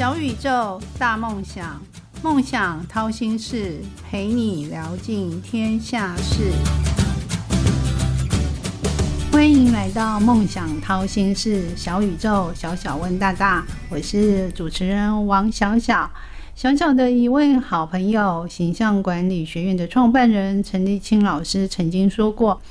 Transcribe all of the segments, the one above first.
小宇宙，大梦想，梦想掏心事，陪你聊尽天下事。欢迎来到梦想掏心事，小宇宙，小小问大大，我是主持人王小小。小小的一位好朋友，形象管理学院的创办人陈立清老师曾经说过：“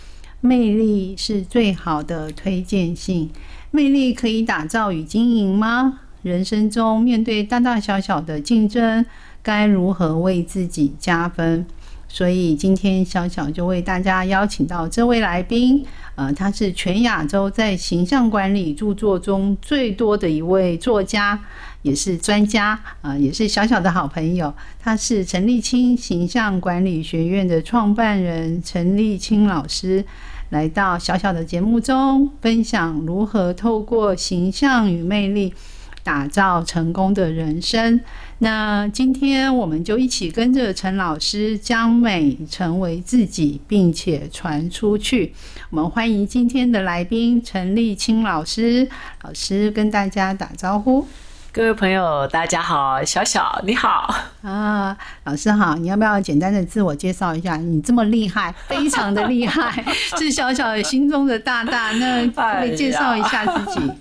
魅力是最好的推荐信。魅力可以打造与经营吗？人生中面对大大小小的竞争，该如何为自己加分？”所以今天小小就为大家邀请到这位来宾，呃，他是全亚洲在形象管理著作中最多的一位作家，也是专家，啊，也是小小的好朋友。他是陈立清形象管理学院的创办人陈立清老师，来到小小的节目中分享如何透过形象与魅力打造成功的人生。那今天我们就一起跟着陈老师，将美成为自己，并且传出去。我们欢迎今天的来宾陈立青老师，老师跟大家打招呼。各位朋友，大家好，小小你好啊，老师好，你要不要简单的自我介绍一下？你这么厉害，非常的厉害，是小小心中的大大，那可以介绍一下自己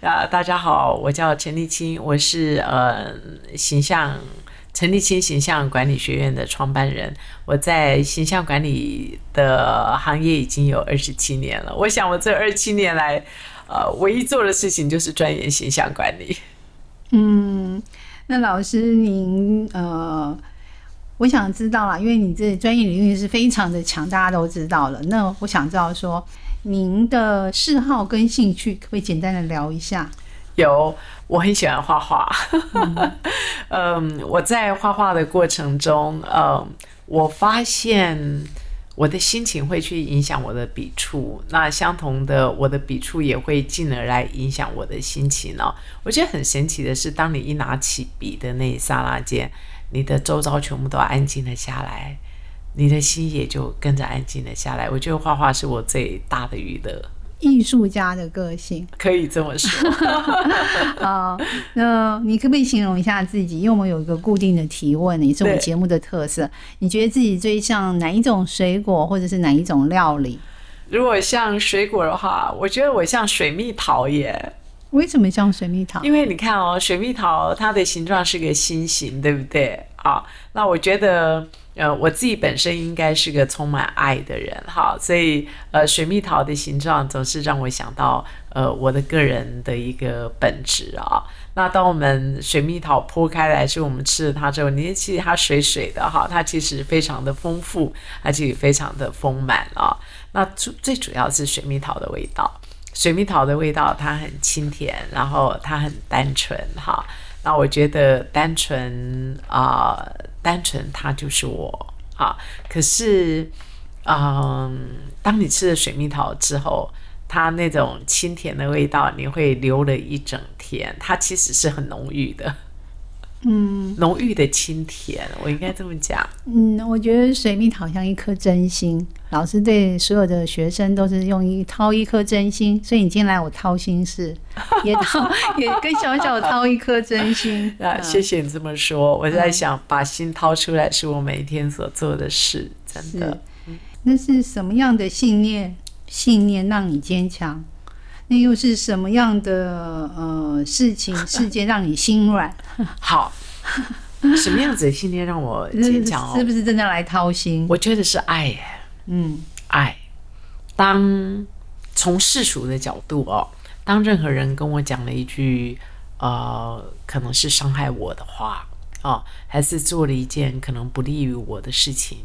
啊？大家好，我叫陈立青，我是呃形象陈立青形象管理学院的创办人，我在形象管理的行业已经有二十七年了。我想我这二十七年来，呃，唯一做的事情就是钻研形象管理。嗯，那老师您呃，我想知道啦，因为你这专业领域是非常的强，大家都知道了。那我想知道说，您的嗜好跟兴趣，可不可以简单的聊一下？有，我很喜欢画画。嗯，我在画画的过程中，嗯，我发现。我的心情会去影响我的笔触，那相同的，我的笔触也会进而来影响我的心情哦。我觉得很神奇的是，当你一拿起笔的那一刹那间，你的周遭全部都安静了下来，你的心也就跟着安静了下来。我觉得画画是我最大的娱乐。艺术家的个性可以这么说。啊，那你可不可以形容一下自己？因为我们有一个固定的提问，也是我们节目的特色。你觉得自己最像哪一种水果，或者是哪一种料理？如果像水果的话，我觉得我像水蜜桃耶。为什么像水蜜桃？因为你看哦，水蜜桃它的形状是个心形，对不对？啊，那我觉得。呃，我自己本身应该是个充满爱的人，哈，所以呃，水蜜桃的形状总是让我想到呃我的个人的一个本质啊。那当我们水蜜桃剖开来，是我们吃了它之后，你其实它水水的哈，它其实非常的丰富，而且非常的丰满啊。那最最主要是水蜜桃的味道，水蜜桃的味道它很清甜，然后它很单纯哈。那我觉得单纯啊。单纯，它就是我啊。可是，嗯，当你吃了水蜜桃之后，它那种清甜的味道，你会留了一整天。它其实是很浓郁的。嗯，浓郁的清甜，我应该这么讲。嗯，我觉得水蜜桃像一颗真心，老师对所有的学生都是用一掏一颗真心，所以你进来我掏心事，也掏也跟小小掏一颗真心 啊。谢谢你这么说，我在想把心掏出来是我每一天所做的事，真的。那是什么样的信念？信念让你坚强？那又是什么样的呃事情 事件让你心软？好，什么样子的信念让我坚强？哦 是不是真的来掏心？我觉得是爱耶。嗯，爱。当从世俗的角度哦，当任何人跟我讲了一句呃，可能是伤害我的话哦，还是做了一件可能不利于我的事情，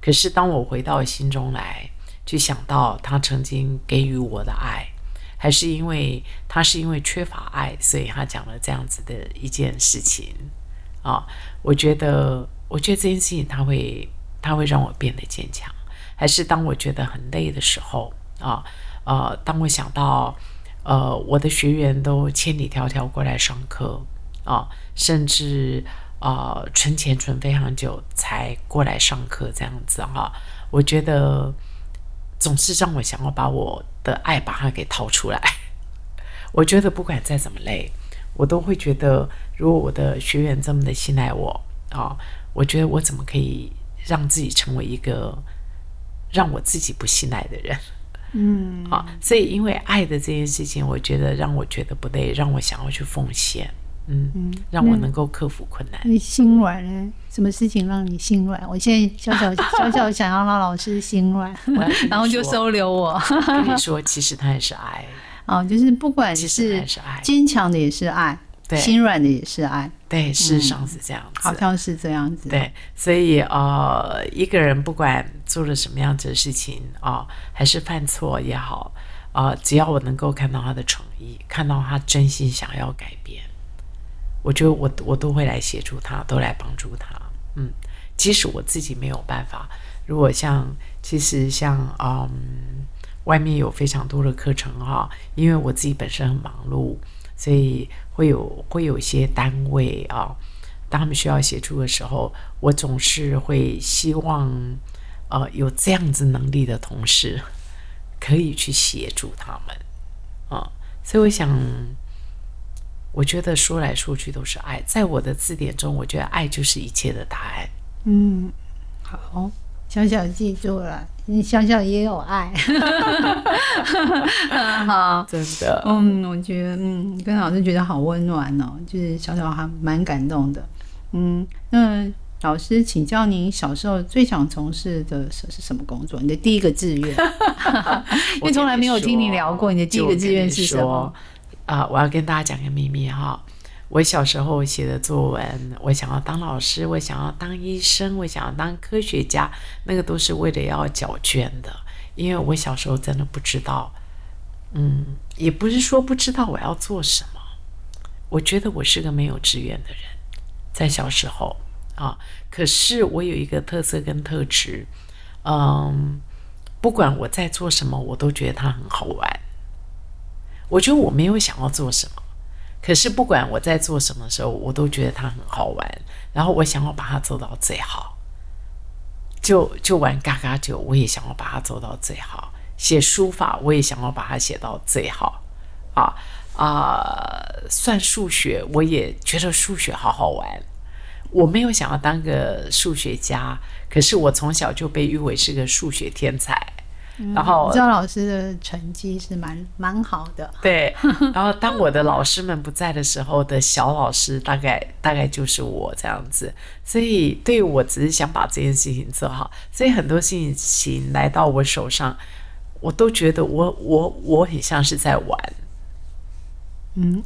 可是当我回到心中来，去想到他曾经给予我的爱。还是因为他是因为缺乏爱，所以他讲了这样子的一件事情啊。我觉得，我觉得这件事情他会，他会让我变得坚强。还是当我觉得很累的时候啊，呃，当我想到，呃，我的学员都千里迢迢过来上课啊，甚至啊存钱存非常久才过来上课这样子哈，我觉得。总是让我想要把我的爱把它给掏出来。我觉得不管再怎么累，我都会觉得，如果我的学员这么的信赖我啊，我觉得我怎么可以让自己成为一个让我自己不信赖的人？嗯，啊，所以因为爱的这件事情，我觉得让我觉得不累，让我想要去奉献，嗯嗯，让我能够克服困难。你心软呢？什么事情让你心软？我现在小小 小小想要让老师心软，然后就收留我。跟你说，其实他也是爱。哦，就是不管是坚强的也是爱，对，心软的也是爱。对，事实上是这样子，好像是这样子。对，所以呃，一个人不管做了什么样子的事情啊，还是犯错也好啊，只要我能够看到他的诚意，看到他真心想要改变，我觉得我我都会来协助他，都来帮助他。嗯，即使我自己没有办法，如果像其实像嗯，外面有非常多的课程哈，因为我自己本身很忙碌。所以会有会有一些单位啊，当他们需要协助的时候，我总是会希望，呃，有这样子能力的同事可以去协助他们啊。所以我想，我觉得说来说去都是爱，在我的字典中，我觉得爱就是一切的答案。嗯，好，小小记住了。你想想也有爱，好，真的，嗯，我觉得，嗯，跟老师觉得好温暖哦，就是小小还蛮感动的，嗯，那老师请教您小时候最想从事的是是什么工作？你的第一个志愿，因为从来没有听你聊过，你的第一个志愿是什么？啊，我要跟大家讲个秘密哈。我小时候写的作文，我想要当老师，我想要当医生，我想要当科学家，那个都是为了要缴卷的。因为我小时候真的不知道，嗯，也不是说不知道我要做什么。我觉得我是个没有志愿的人，在小时候啊。可是我有一个特色跟特质，嗯，不管我在做什么，我都觉得它很好玩。我觉得我没有想要做什么。可是不管我在做什么的时候，我都觉得它很好玩，然后我想要把它做到最好。就就玩嘎嘎酒，我也想要把它做到最好；写书法，我也想要把它写到最好。啊啊，算数学，我也觉得数学好好玩。我没有想要当个数学家，可是我从小就被誉为是个数学天才。然后赵老师的成绩是蛮蛮好的，对。然后当我的老师们不在的时候的小老师，大概大概就是我这样子。所以对我只是想把这件事情做好，所以很多事情来到我手上，我都觉得我我我很像是在玩，嗯，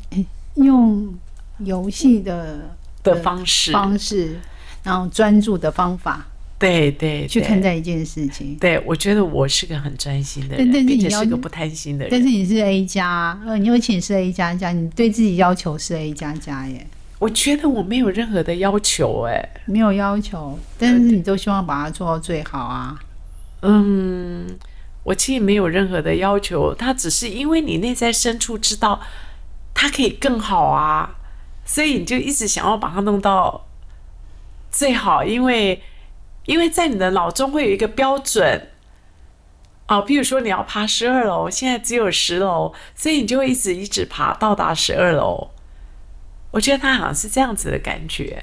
用游戏的的方式方式，然后专注的方法。对对，去看待一件事情。对，我觉得我是个很专心的人，并且是个不贪心的人。但是你是 A 加，呃，你有请是 A 加加，你对自己要求是 A 加加耶。我觉得我没有任何的要求，哎，没有要求，但是你都希望把它做到最好啊。嗯，我其实没有任何的要求，它只是因为你内在深处知道它可以更好啊，所以你就一直想要把它弄到最好，因为。因为在你的脑中会有一个标准，哦，比如说你要爬十二楼，现在只有十楼，所以你就会一直一直爬到达十二楼。我觉得他好像是这样子的感觉。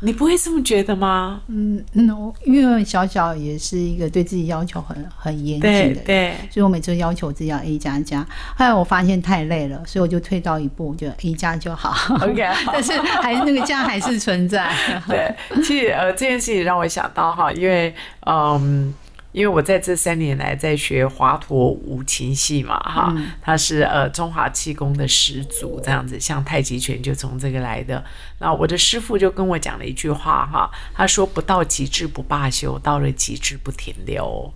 你不会这么觉得吗？嗯嗯，因为小小也是一个对自己要求很很严谨的人，对，所以我每次要求自己要 A 加加。后来我发现太累了，所以我就退到一步，就 A 加就好。OK，但是还那个加还是存在。对，其实呃，这件事情让我想到哈，因为嗯。因为我在这三年来在学华佗五禽戏嘛，哈，他是呃中华气功的始祖，这样子，像太极拳就从这个来的。那我的师傅就跟我讲了一句话，哈，他说不到极致不罢休，到了极致不停留。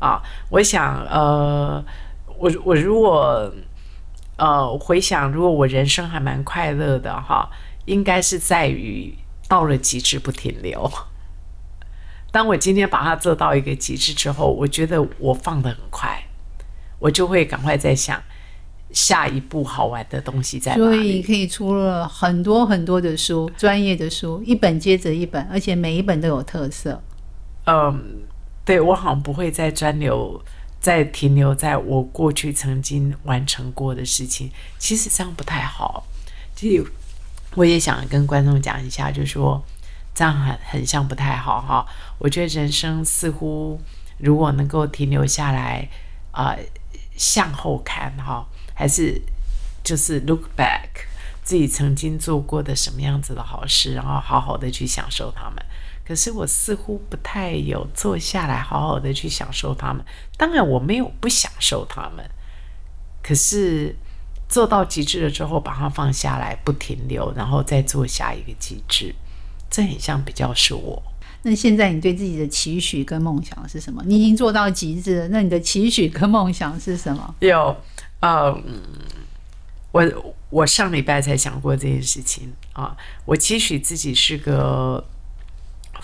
啊，我想，呃，我我如果呃回想，如果我人生还蛮快乐的哈，应该是在于到了极致不停留。当我今天把它做到一个极致之后，我觉得我放的很快，我就会赶快在想下一步好玩的东西在哪里。所以可以出了很多很多的书，专业的书，一本接着一本，而且每一本都有特色。嗯，对我好像不会再专留再停留在我过去曾经完成过的事情，其实这样不太好。其实我也想跟观众讲一下，就是说这样很很像不太好哈。我觉得人生似乎如果能够停留下来，啊，向后看哈，还是就是 look back 自己曾经做过的什么样子的好事，然后好好的去享受他们。可是我似乎不太有坐下来好好的去享受他们。当然我没有不享受他们，可是做到极致了之后，把它放下来，不停留，然后再做下一个极致，这很像比较是我。那现在你对自己的期许跟梦想是什么？你已经做到极致了，那你的期许跟梦想是什么？有，呃，我我上礼拜才想过这件事情啊，我期许自己是个。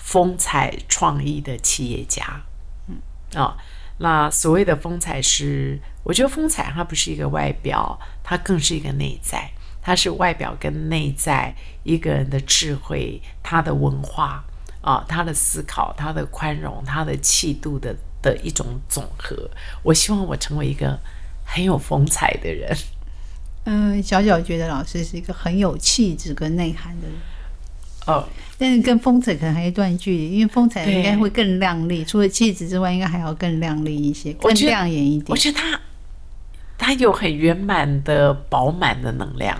风采创意的企业家，嗯啊，那所谓的风采是，我觉得风采它不是一个外表，它更是一个内在，它是外表跟内在一个人的智慧、他的文化啊、他的思考、他的宽容、他的气度的的一种总和。我希望我成为一个很有风采的人。嗯，小小觉得老师是一个很有气质跟内涵的人。哦。但是跟风采可能还有一段距离，因为风采应该会更亮丽，除了气质之外，应该还要更亮丽一些，更亮眼一点。我觉得他他有很圆满的饱满的能量，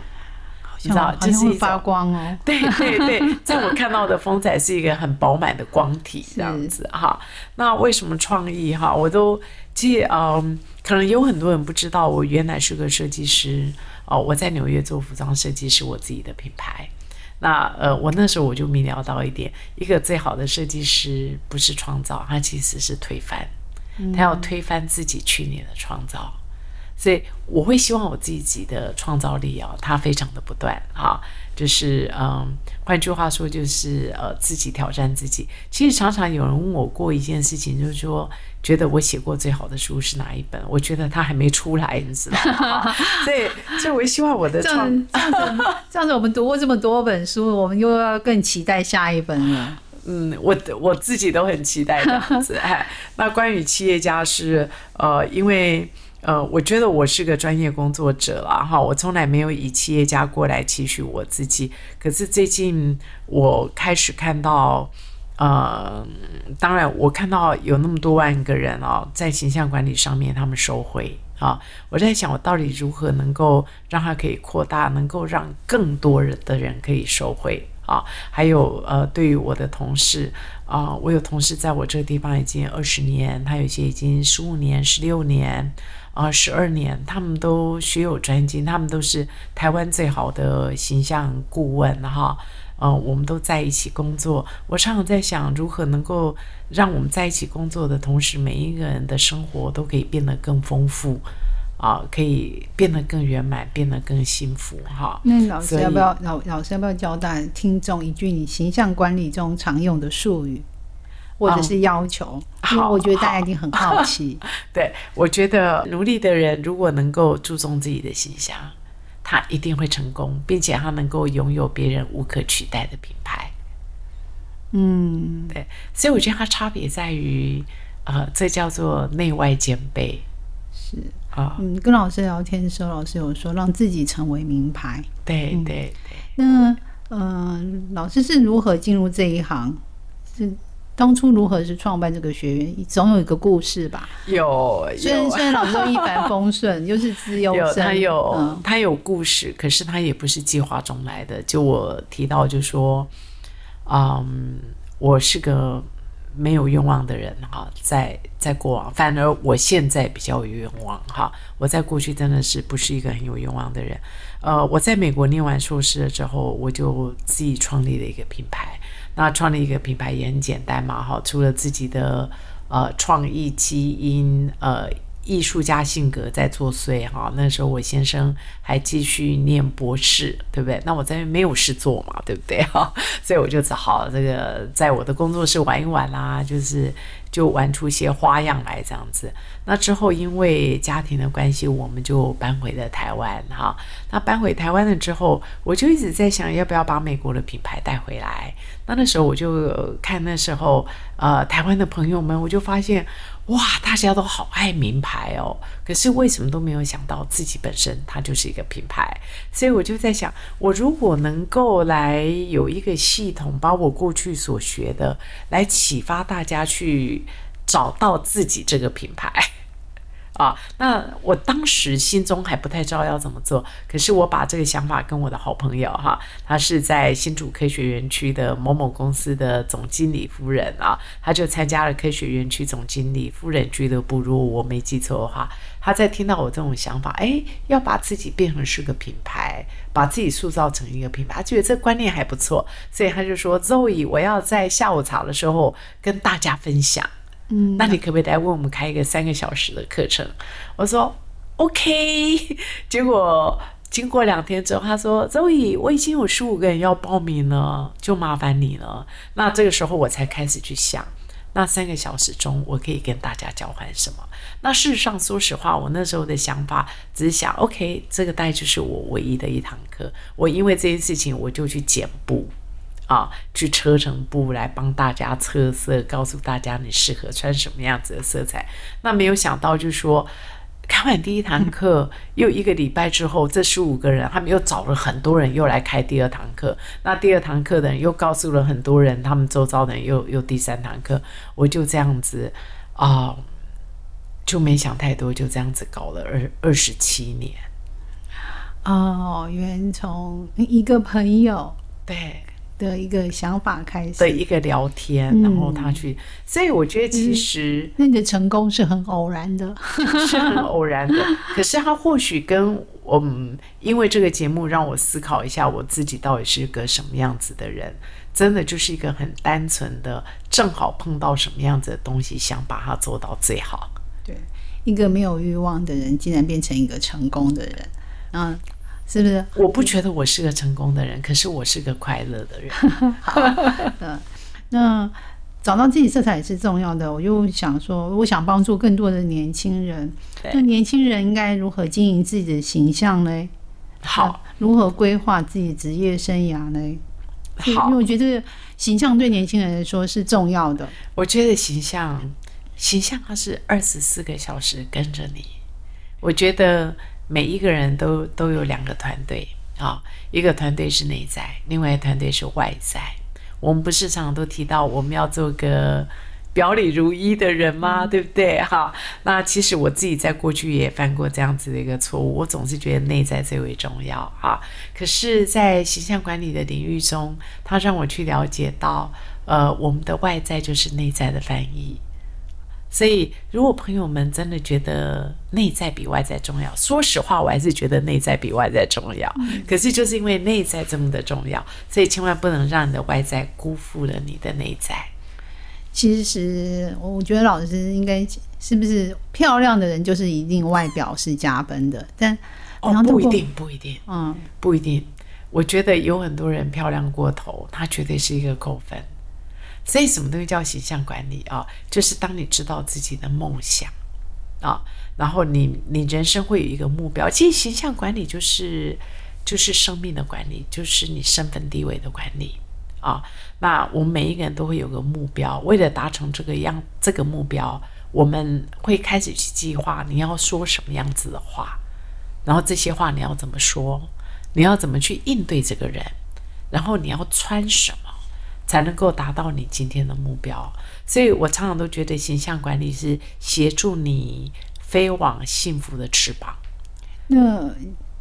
你知道，就是发光哦。对对对，在我看到的风采是一个很饱满的光体这样子哈。那为什么创意哈？我都其实嗯，可能有很多人不知道，我原来是个设计师哦，我在纽约做服装设计是我自己的品牌。那呃，我那时候我就明了到一点，一个最好的设计师不是创造，他其实是推翻，他要推翻自己去年的创造，所以我会希望我自己的创造力啊，它非常的不断啊。就是嗯，换句话说，就是呃，自己挑战自己。其实常常有人问我过一件事情，就是说，觉得我写过最好的书是哪一本？我觉得它还没出来，你知道吗？所以，所以我希望我的创这样子，这样子，我们读过这么多本书，我们又要更期待下一本了。嗯，我我自己都很期待这样子。哎，那关于企业家是呃，因为。呃，我觉得我是个专业工作者了哈，我从来没有以企业家过来期许我自己。可是最近我开始看到，呃，当然我看到有那么多万个人哦，在形象管理上面他们收回啊，我在想我到底如何能够让它可以扩大，能够让更多人的人可以收回啊。还有呃，对于我的同事啊，我有同事在我这个地方已经二十年，他有些已经十五年、十六年。啊，十二年，他们都学有专精，他们都是台湾最好的形象顾问哈。呃，我们都在一起工作。我常常在想，如何能够让我们在一起工作的同时，每一个人的生活都可以变得更丰富啊，可以变得更圆满，变得更幸福哈。那老师要不要老老师要不要交代听众一句你形象管理中常用的术语？或者是要求，因为我觉得大家一定很好奇。对，我觉得努力的人如果能够注重自己的形象，他一定会成功，并且他能够拥有别人无可取代的品牌。嗯，对，所以我觉得它差别在于，呃，这叫做内外兼备。是啊，嗯，跟老师聊天的时候，老师有说让自己成为名牌。对对对。那嗯，老师是如何进入这一行？是。当初如何是创办这个学院，总有一个故事吧？有，虽然虽然老师都一帆风顺，又是自由 生，他有他有故事，可是他也不是计划中来的。就我提到，就说，嗯，我是个没有愿望的人哈，在在过往，反而我现在比较有愿望哈。我在过去真的是不是一个很有愿望的人。呃，我在美国念完硕士了之后，我就自己创立了一个品牌。那创立一个品牌也很简单嘛，哈，除了自己的呃创意基因、呃艺术家性格在作祟，哈，那时候我先生还继续念博士，对不对？那我在没有事做嘛，对不对？哈，所以我就只好这个在我的工作室玩一玩啦，就是就玩出些花样来这样子。那之后因为家庭的关系，我们就搬回了台湾哈。那搬回台湾了之后，我就一直在想，要不要把美国的品牌带回来。那那时候我就看那时候呃台湾的朋友们，我就发现。哇，大家都好爱名牌哦，可是为什么都没有想到自己本身它就是一个品牌？所以我就在想，我如果能够来有一个系统，把我过去所学的来启发大家去找到自己这个品牌。啊，那我当时心中还不太知道要怎么做，可是我把这个想法跟我的好朋友哈，他是在新竹科学园区的某某公司的总经理夫人啊，他就参加了科学园区总经理夫人俱乐部。如果我没记错的话，他在听到我这种想法，哎，要把自己变成是个品牌，把自己塑造成一个品牌，他觉得这观念还不错，所以他就说：“Zoe，我要在下午茶的时候跟大家分享。”嗯，那你可不可以来为我们开一个三个小时的课程？我说 OK。结果经过两天之后，他说：“周乙，我已经有十五个人要报名了，就麻烦你了。”那这个时候我才开始去想，那三个小时中我可以跟大家交换什么？那事实上，说实话，我那时候的想法只是想：OK，这个大概就是我唯一的一堂课。我因为这件事情，我就去剪布。啊，去车成布来帮大家测色，告诉大家你适合穿什么样子的色彩。那没有想到，就是说，开完第一堂课，又一个礼拜之后，这十五个人，他们又找了很多人，又来开第二堂课。那第二堂课的人又告诉了很多人，他们周遭的人又又第三堂课。我就这样子啊，就没想太多，就这样子搞了二二十七年。哦，原从一个朋友对。的一个想法开始的一个聊天，然后他去，所以我觉得其实那你的成功是很偶然的，是很偶然的。可是他或许跟我们，因为这个节目让我思考一下，我自己到底是个什么样子的人，真的就是一个很单纯的，正好碰到什么样子的东西，想把它做到最好。对，一个没有欲望的人，竟然变成一个成功的人，嗯。是不是？我不觉得我是个成功的人，可是我是个快乐的人。好，嗯，那找到自己色彩也是重要的。我就想说，我想帮助更多的年轻人。那年轻人应该如何经营自己的形象呢？好，如何规划自己职业生涯呢？好，因为我觉得形象对年轻人来说是重要的。我觉得形象，形象它是二十四个小时跟着你。我觉得。每一个人都都有两个团队啊，一个团队是内在，另外一个团队是外在。我们不是常常都提到我们要做个表里如一的人吗？对不对？哈，那其实我自己在过去也犯过这样子的一个错误，我总是觉得内在最为重要啊。可是，在形象管理的领域中，它让我去了解到，呃，我们的外在就是内在的翻译。所以，如果朋友们真的觉得内在比外在重要，说实话，我还是觉得内在比外在重要。可是，就是因为内在这么的重要，所以千万不能让你的外在辜负了你的内在。其实，我觉得老师应该是不是漂亮的人就是一定外表是加分的？但哦，不一定，不一定，嗯，不一定。我觉得有很多人漂亮过头，他绝对是一个扣分。所以，什么东西叫形象管理啊？就是当你知道自己的梦想啊，然后你你人生会有一个目标。其实，形象管理就是就是生命的管理，就是你身份地位的管理啊。那我们每一个人都会有个目标，为了达成这个样这个目标，我们会开始去计划你要说什么样子的话，然后这些话你要怎么说，你要怎么去应对这个人，然后你要穿什么。才能够达到你今天的目标，所以我常常都觉得形象管理是协助你飞往幸福的翅膀。那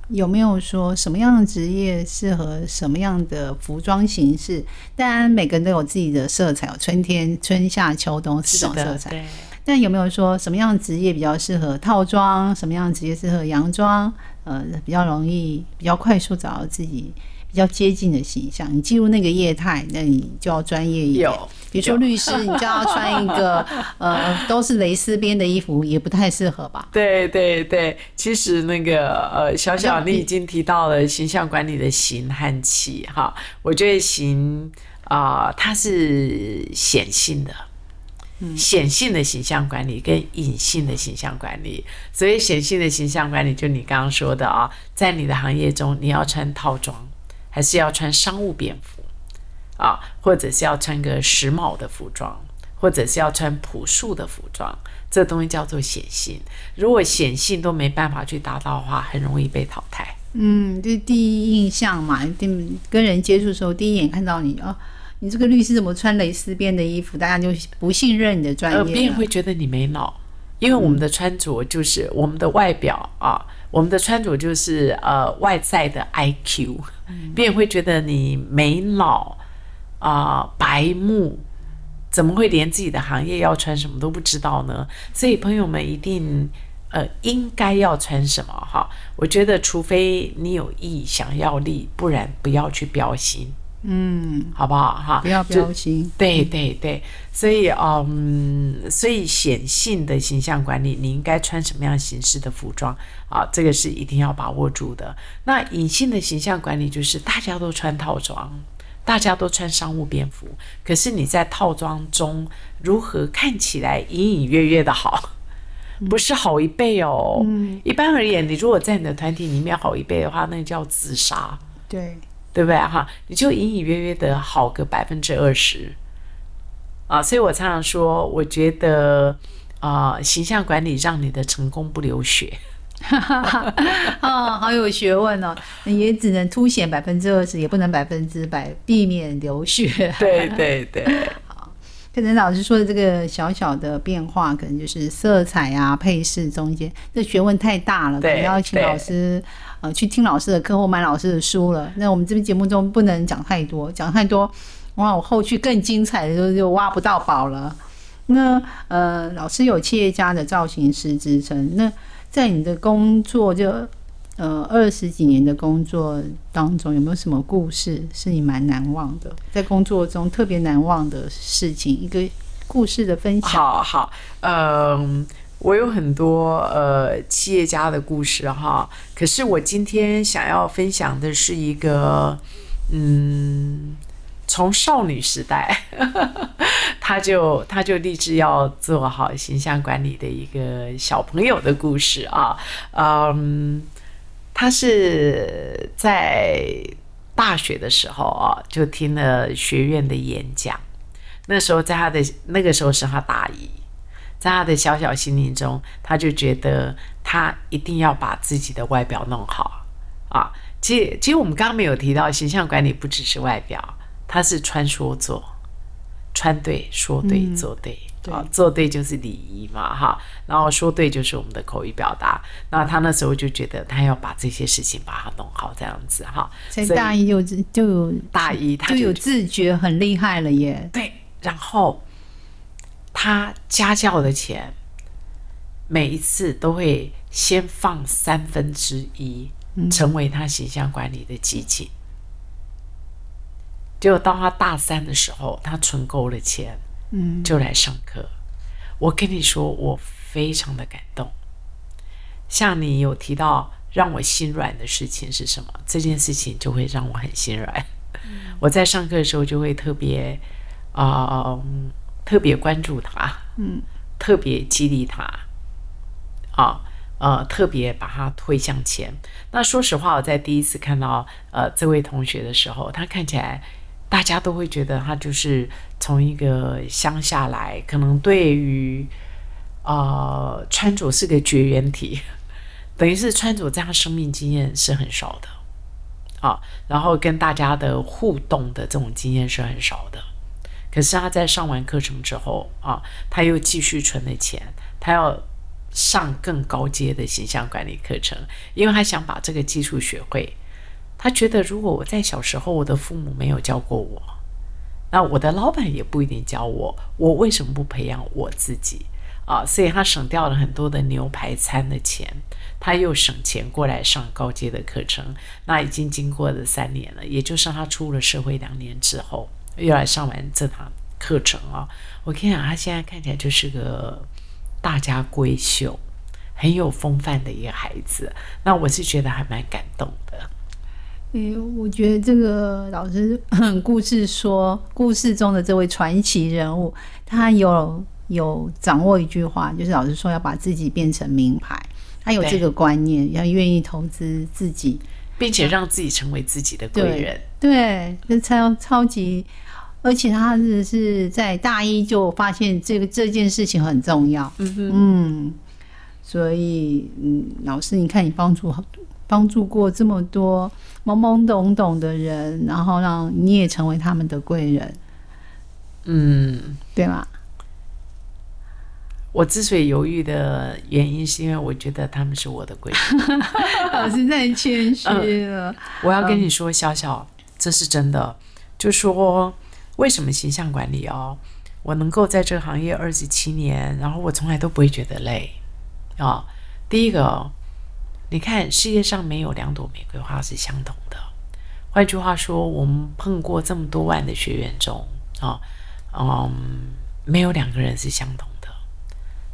有没有说什么样的职业适合什么样的服装形式？当然，每个人都有自己的色彩，有春天、春夏秋冬四种色彩。但有没有说什么样的职业比较适合套装？什么样的职业适合洋装？呃，比较容易、比较快速找到自己。比较接近的形象，你进入那个业态，那你就要专业一点。比如说律师，你就要穿一个 呃都是蕾丝边的衣服，也不太适合吧？对对对，其实那个呃小小，你已经提到了形象管理的形和气哈，我觉得形啊它是显性的，显性的形象管理跟隐性的形象管理。所以显性的形象管理，就你刚刚说的啊，在你的行业中，你要穿套装，还是要穿商务便服啊，或者是要穿个时髦的服装，或者是要穿朴素的服装，这东西叫做显性。如果显性都没办法去达到的话，很容易被淘汰。嗯，这第一印象嘛，跟跟人接触的时候，第一眼看到你哦，你这个律师怎么穿蕾丝边的衣服，大家就不信任你的专呃，业了。别人会觉得你没脑，因为我们的穿着就是我们的外表啊，我们的穿着就是呃外在的 IQ，别人会觉得你没脑啊、白目，怎么会连自己的行业要穿什么都不知道呢？所以朋友们一定。呃，应该要穿什么哈？我觉得，除非你有意想要立，不然不要去标新，嗯，好不好哈？不要就标新。对对对，所以嗯，所以显性的形象管理，你应该穿什么样形式的服装啊？这个是一定要把握住的。那隐性的形象管理就是大家都穿套装，大家都穿商务便服，可是你在套装中如何看起来隐隐约约的好？不是好一倍哦。嗯一般而言，你如果在你的团体里面好一倍的话，那叫自杀。对，对不对哈？你就隐隐约约的好个百分之二十啊，所以我常常说，我觉得啊、形象管理让你的成功不流血。啊，好有学问哦，也只能凸显百分之二十，也不能百分之百，避免流血。对对对，可能老师说的这个小小的变化，可能就是色彩啊、配饰中间，这学问太大了，可对能要请老师呃去听老师的课或买老师的书了。那我们这边节目中不能讲太多，讲太多，哇，我后续更精彩的就就挖不到宝了。那呃，老师有企业家的造型师之称，那在你的工作就呃二十几年的工作当中，有没有什么故事是你蛮难忘的？在工作中特别难忘的事情，一个故事的分享。好好，嗯。我有很多呃企业家的故事哈，可是我今天想要分享的是一个，嗯，从少女时代，他就他就立志要做好形象管理的一个小朋友的故事啊，嗯，他是在大学的时候啊，就听了学院的演讲，那时候在他的那个时候是他大一。在他的小小心灵中，他就觉得他一定要把自己的外表弄好啊。其实，其实我们刚刚没有提到，形象管理不只是外表，它是穿说做，穿对、说对、做对。对啊，做对就是礼仪嘛，哈，然后说对就是我们的口语表达。那他那时候就觉得他要把这些事情把它弄好，这样子哈。在所以大一就就有大一他就有自觉，很厉害了耶。对，然后他家教的钱，每一次都会先放三分之一，成为他形象管理的基金。结果到他大三的时候，他存够了钱，嗯，就来上课。我跟你说，我非常的感动。像你有提到让我心软的事情是什么？这件事情就会让我很心软。我在上课的时候就会特别啊、呃特别关注他，嗯，特别激励他，啊，呃，特别把他推向前。那说实话，我在第一次看到呃这位同学的时候，他看起来大家都会觉得他就是从一个乡下来，可能对于呃穿着是个绝缘体，等于是穿着这样生命经验是很少的啊，然后跟大家的互动的这种经验是很少的。可是他在上完课程之后啊，他又继续存了钱，他要上更高阶的形象管理课程，因为他想把这个技术学会。他觉得，如果我在小时候我的父母没有教过我，那我的老板也不一定教我，我为什么不培养我自己啊？所以他省掉了很多的牛排餐的钱，他又省钱过来上高阶的课程。那已经经过了三年了，也就是他出了社会两年之后。又来上完这堂课程啊！我跟你讲，他现在看起来就是个大家闺秀，很有风范的一个孩子。那我是觉得还蛮感动的。诶，我觉得这个老师故事说，故事中的这位传奇人物，他有有掌握一句话，就是老师说要把自己变成名牌，他有这个观念，要愿意投资自己，并且让自己成为自己的贵人。对，这超超级，而且他是是在大一就发现这个这件事情很重要，嗯哼，嗯，所以嗯，老师，你看你帮助帮助过这么多懵懵懂懂的人，然后让你也成为他们的贵人，嗯，对吗？我之所以犹豫的原因，是因为我觉得他们是我的贵人。老师太谦虚了，我要跟你说，小小，这是真的。就说为什么形象管理哦，我能够在这个行业二十七年，然后我从来都不会觉得累啊、第一个，你看世界上没有两朵玫瑰花是相同的。换句话说，我们碰过这么多万的学员中啊，嗯，没有两个人是相同的，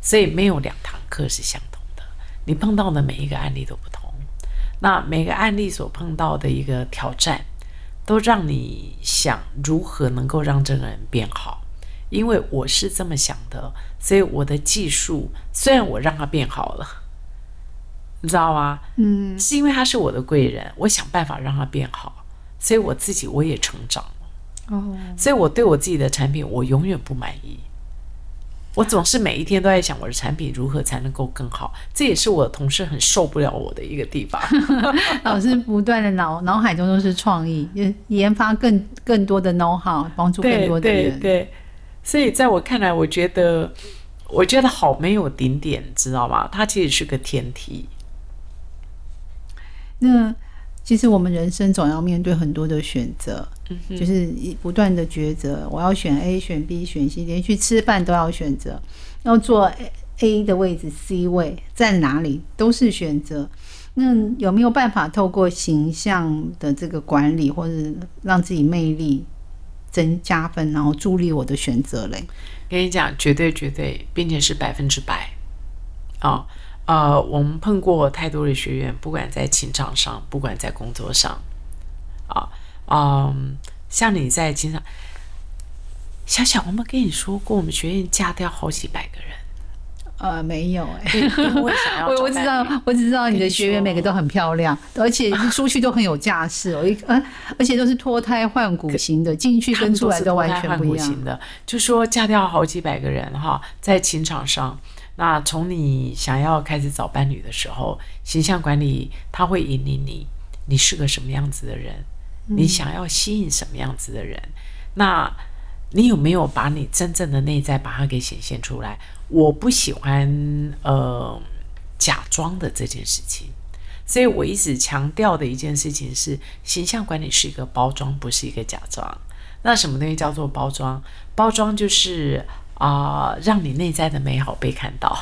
所以没有两堂课是相同的。你碰到的每一个案例都不同。那每个案例所碰到的一个挑战，都让你想如何能够让这个人变好。因为我是这么想的，所以我的技术虽然我让他变好了，你知道吗？嗯，是因为他是我的贵人，我想办法让他变好，所以我自己我也成长了。哦，所以我对我自己的产品，我永远不满意。我总是每一天都在想我的产品如何才能够更好，这也是我的同事很受不了我的一个地方。老师不断的脑脑海中都是创意，研研发更更多的 know how，帮助更多的人，对对，所以在我看来，我觉得我觉得好没有顶点，知道吗？它其实是个天梯。那其实我们人生总要面对很多的选择，嗯，就是一不断的抉择，我要选 A、选 B、选 C，连去吃饭都要选择，要坐 A 的位置、C 位在哪里都是选择。那有没有办法透过形象的这个管理，或者让自己魅力增加分，然后助力我的选择嘞？跟你讲，绝对绝对，并且是百分之百啊。呃，我们碰过太多的学员，不管在情场上，不管在工作上，啊，嗯，像你在情场，小小，我们跟你说过，我们学院嫁掉好几百个人，呃，没有哎、我我只知道我只知道你的学员每个都很漂亮，而且 出去都很有架势哦，一嗯，而且都是脱胎换骨型的，进去跟出来都完全不一样。的，就说嫁掉好几百个人哈，在情场上，那从你想要开始找伴侣的时候，形象管理它会引领你，你是个什么样子的人，你想要吸引什么样子的人，那你有没有把你真正的内在把它给显现出来？我不喜欢呃假装的这件事情。所以我一直强调的一件事情是，形象管理是一个包装，不是一个假装。那什么东西叫做包装？包装就是啊、让你内在的美好被看到。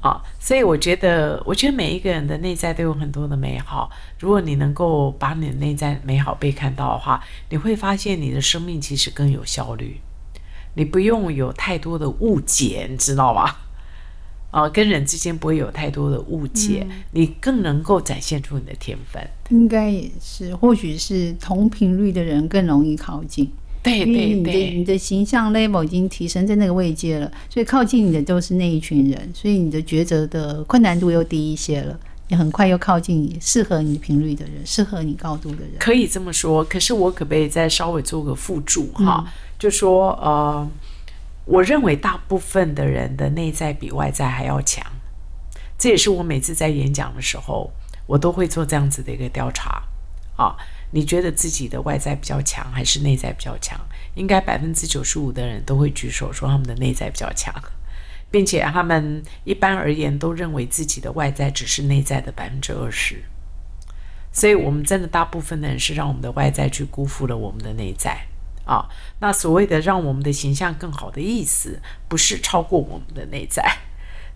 啊，所以我觉得，我觉得每一个人的内在都有很多的美好。如果你能够把你的内在美好被看到的话，你会发现你的生命其实更有效率。你不用有太多的误解，你知道吗？啊，跟人之间不会有太多的误解，你更能够展现出你的天分。应该也是，或许是同频率的人更容易靠近，对因为你的对对你的形象 level 已经提升在那个位阶了，所以靠近你的都是那一群人，所以你的抉择的困难度又低一些了，你很快又靠近你适合你频率的人，适合你高度的人。可以这么说，可是我可不可以再稍微做个附注哈？就说呃，我认为大部分的人的内在比外在还要强，这也是我每次在演讲的时候，我都会做这样子的一个调查啊。你觉得自己的外在比较强，还是内在比较强？应该百分之九十五的人都会举手说他们的内在比较强，并且他们一般而言都认为自己的外在只是内在的百分之二十。所以，我们真的大部分的人是让我们的外在去辜负了我们的内在啊。那所谓的让我们的形象更好的意思，不是超过我们的内在，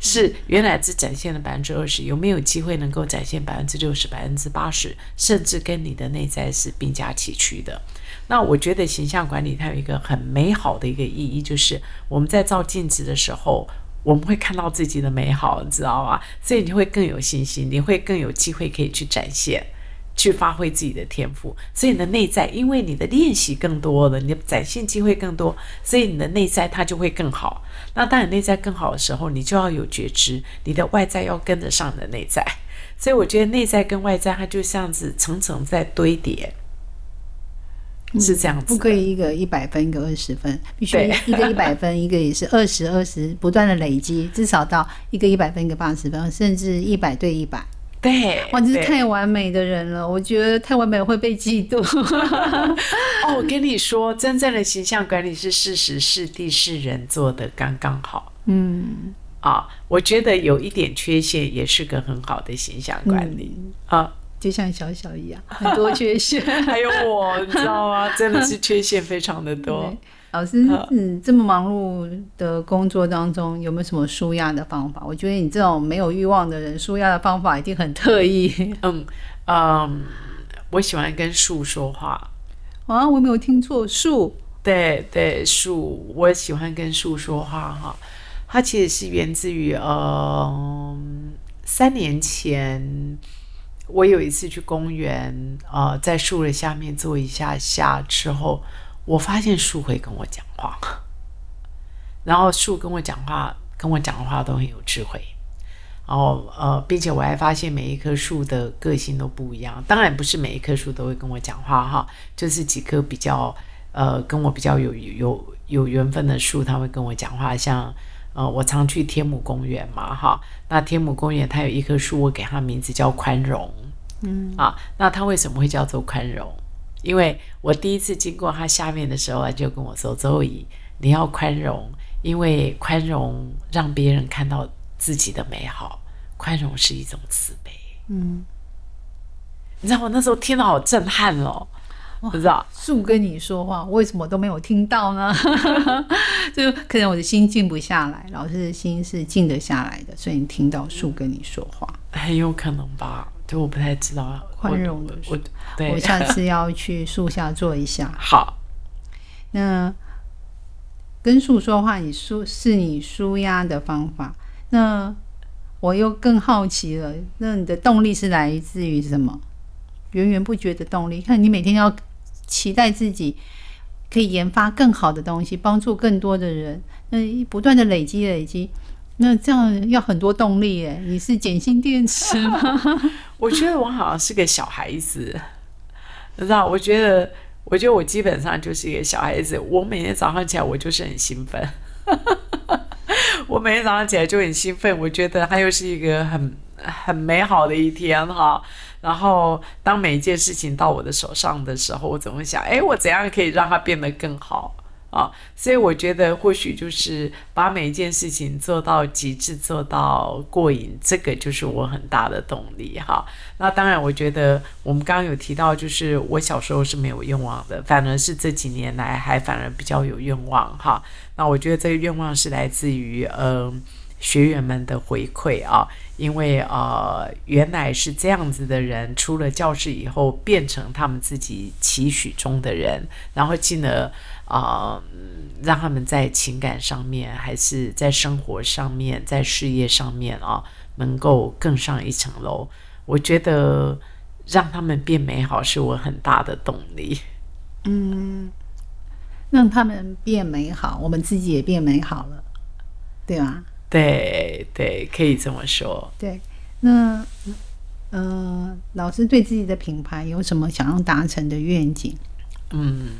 是原来只展现了百分之二十，有没有机会能够展现百分之六十、百分之八十，甚至跟你的内在是并驾齐驱的？那我觉得形象管理它有一个很美好的一个意义，就是我们在照镜子的时候。我们会看到自己的美好，你知道吗？所以你会更有信心，你会更有机会可以去展现去发挥自己的天赋。所以你的内在，因为你的练习更多了，你的展现机会更多，所以你的内在它就会更好。那当你内在更好的时候，你就要有觉知，你的外在要跟得上你的内在。所以我觉得内在跟外在，它就像是层层在堆叠。是这样子，不可以一个一百分，一个二十分，必须一个一百分，一个也是二十二十，不断的累积，至少到一个一百分，一个八十分，甚至一百对一百。对，哇，真是太完美的人了，我觉得太完美会被嫉妒。哦，我跟你说，真正的形象管理是事实是地是人做的刚刚好。嗯，啊，我觉得有一点缺陷也是个很好的形象管理啊。就像小小一样，很多缺陷，还有我，你知道吗？真的是缺陷非常的多。老师，嗯，这么忙碌的工作当中，有没有什么舒压的方法？我觉得你这种没有欲望的人，舒压的方法一定很特意。嗯嗯，我喜欢跟树说话。啊，我没有听错，树。对对，树，我喜欢跟树说话哈。它其实是源自于，嗯，三年前。我有一次去公园，呃，在树的下面坐一下下之后，我发现树会跟我讲话，然后树跟我讲话，跟我讲的话都很有智慧，然后呃，并且我还发现每一棵树的个性都不一样。当然不是每一棵树都会跟我讲话哈，就是几棵比较呃跟我比较有有有缘分的树，它会跟我讲话，像。呃，我常去天母公园嘛，哈，那天母公园它有一棵树，我给它名字叫宽容，嗯，啊，那它为什么会叫做宽容？因为我第一次经过他下面的时候啊，就跟我说：“周怡，你要宽容，因为宽容让别人看到自己的美好，宽容是一种慈悲。”嗯，你知道我那时候听到好震撼哦。不知道树跟你说话，为什么都没有听到呢？就可能我的心静不下来，老师的心是静得下来的，所以你听到树跟你说话，很有可能吧？就我不太知道。宽容的我，我下次要去树下坐一下。好，那跟树说话，你舒是你舒压的方法。那我又更好奇了，那你的动力是来自于什么？源源不绝的动力，看你每天要。期待自己可以研发更好的东西，帮助更多的人。那不断的累积累积，那这样要很多动力哎。你是碱性电池吗？我觉得我好像是个小孩子，你知道？我觉得，我觉得我基本上就是一个小孩子。我每天早上起来，我就是很兴奋。我每天早上起来就很兴奋，我觉得它又是一个很很美好的一天哈。然后，当每一件事情到我的手上的时候，我总会想：哎，我怎样可以让它变得更好啊？所以我觉得，或许就是把每一件事情做到极致，做到过瘾，这个就是我很大的动力哈。那当然，我觉得我们刚刚有提到，就是我小时候是没有愿望的，反而是这几年来还反而比较有愿望哈。那我觉得这个愿望是来自于嗯。学员们的回馈啊，因为呃，原来是这样子的人，出了教室以后变成他们自己期许中的人，然后进而啊，让他们在情感上面，还是在生活上面，在事业上面啊，能够更上一层楼。我觉得让他们变美好是我很大的动力。嗯，让他们变美好，我们自己也变美好了，对吧？对对，可以这么说。对，那呃，老师对自己的品牌有什么想要达成的愿景？嗯，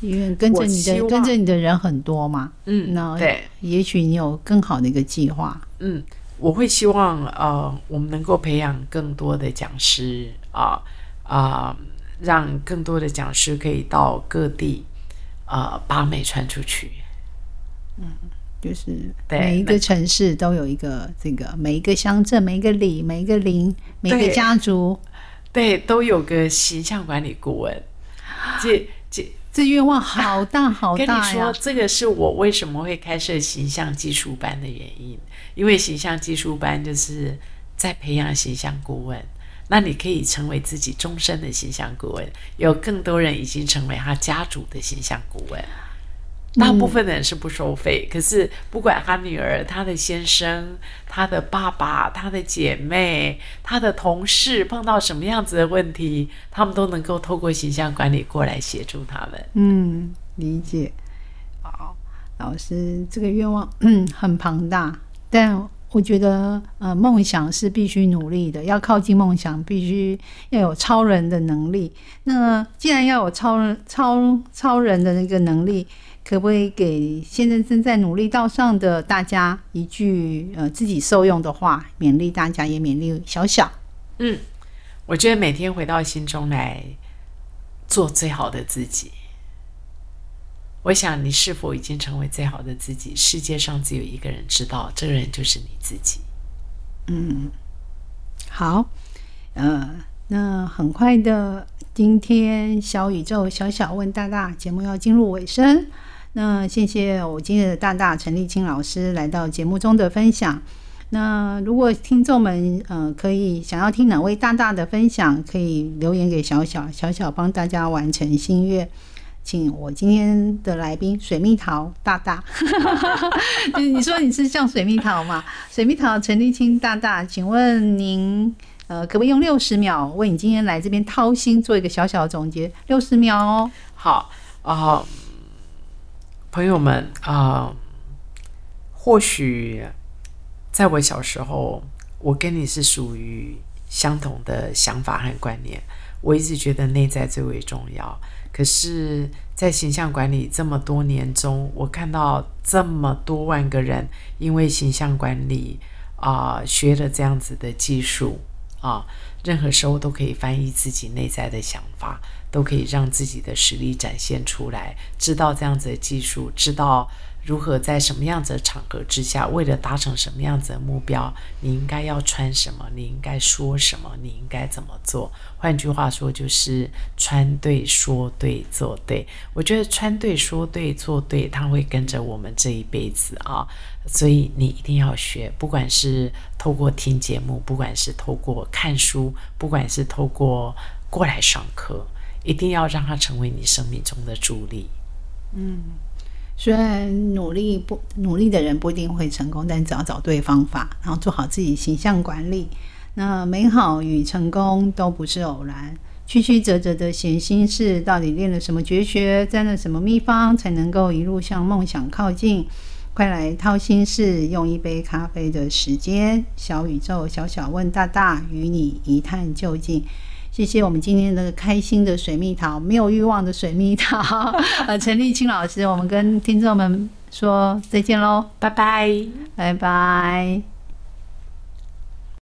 因为跟着你的跟着你的人很多嘛。嗯，那对，也许你有更好的一个计划。嗯，我会希望呃，我们能够培养更多的讲师啊啊，让更多的讲师可以到各地啊，把美传出去。嗯。就是每一个城市都有一个这个，每一个乡镇、每一个里、每一个邻、每一个家族，对，都有个形象管理顾问。这这 这愿望好 大好大跟你说，这个是我为什么会开设形象技术班的原因，因为形象技术班就是在培养形象顾问。那你可以成为自己终身的形象顾问，有更多人已经成为他家族的形象顾问。大部分的人是不收费，可是不管他女儿、他的先生、他的爸爸、他的姐妹、他的同事碰到什么样子的问题，他们都能够透过形象管理过来协助他们。嗯，理解。好，老师这个愿望嗯 很庞大，但我觉得呃梦想是必须努力的，要靠近梦想，必须要有超人的能力。那既然要有超人超超人的那个能力。可不可以给现在正在努力道上的大家一句呃自己受用的话，勉励大家，也勉励小小。嗯，我觉得每天回到心中来做最好的自己。我想你是否已经成为最好的自己？世界上只有一个人知道，这个人就是你自己。嗯，好，呃，那很快的，今天小宇宙小小问大大节目要进入尾声。那谢谢我今日的大大陈立青老师来到节目中的分享。那如果听众们呃可以想要听哪位大大的分享，可以留言给小小，小小帮大家完成心愿。请我今天的来宾水蜜桃大大，你说你是像水蜜桃吗？水蜜桃陈立青大大，请问您呃可不可以用六十秒为你今天来这边掏心做一个小小的总结？六十秒哦。好啊。朋友们啊，或许在我小时候，我跟你是属于相同的想法和观念。我一直觉得内在最为重要。可是，在形象管理这么多年中，我看到这么多万个人因为形象管理啊，学了这样子的技术啊，任何时候都可以翻译自己内在的想法。都可以让自己的实力展现出来，知道这样子的技术，知道如何在什么样子的场合之下，为了达成什么样子的目标，你应该要穿什么，你应该说什么，你应该怎么做。换句话说，就是穿对、说对、做对。我觉得穿对、说对、做对，它会跟着我们这一辈子啊。所以你一定要学，不管是透过听节目，不管是透过看书，不管是透过过来上课。一定要让它成为你生命中的助力。嗯，虽然努力不努力的人不一定会成功，但只要找对方法，然后做好自己形象管理，那美好与成功都不是偶然。曲曲折折的闲心事，到底练了什么绝学，沾了什么秘方，才能够一路向梦想靠近？快来掏心事，用一杯咖啡的时间，小宇宙小小问大大，与你一探究竟。谢谢我们今天的开心的水蜜桃，没有欲望的水蜜桃，呃，陈立青老师，我们跟听众们说再见喽，拜拜，拜拜。